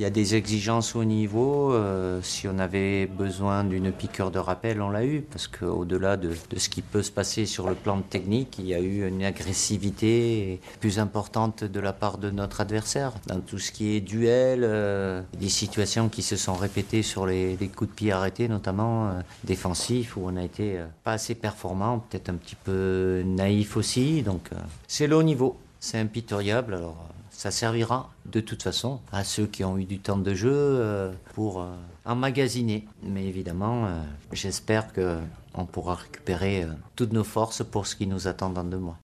Il y a des exigences au niveau. Euh, si on avait besoin d'une piqueur de rappel, on l'a eu. Parce qu'au-delà de, ce qui peut se passer sur le plan technique, il y a eu une agressivité plus importante de la part de notre adversaire. Dans tout ce qui est duel, euh, des situations qui se sont répétées sur les, coups de pied arrêtés, notamment euh, défensifs, où on a été pas assez performant, peut-être un petit peu naïf aussi. Donc c'est le haut niveau. C'est impitoyable. Alors ça servira de toute façon à ceux qui ont eu du temps de jeu euh, pour euh, emmagasiner. Mais évidemment, euh, j'espère qu'on pourra récupérer toutes nos forces pour ce qui nous attend dans deux mois.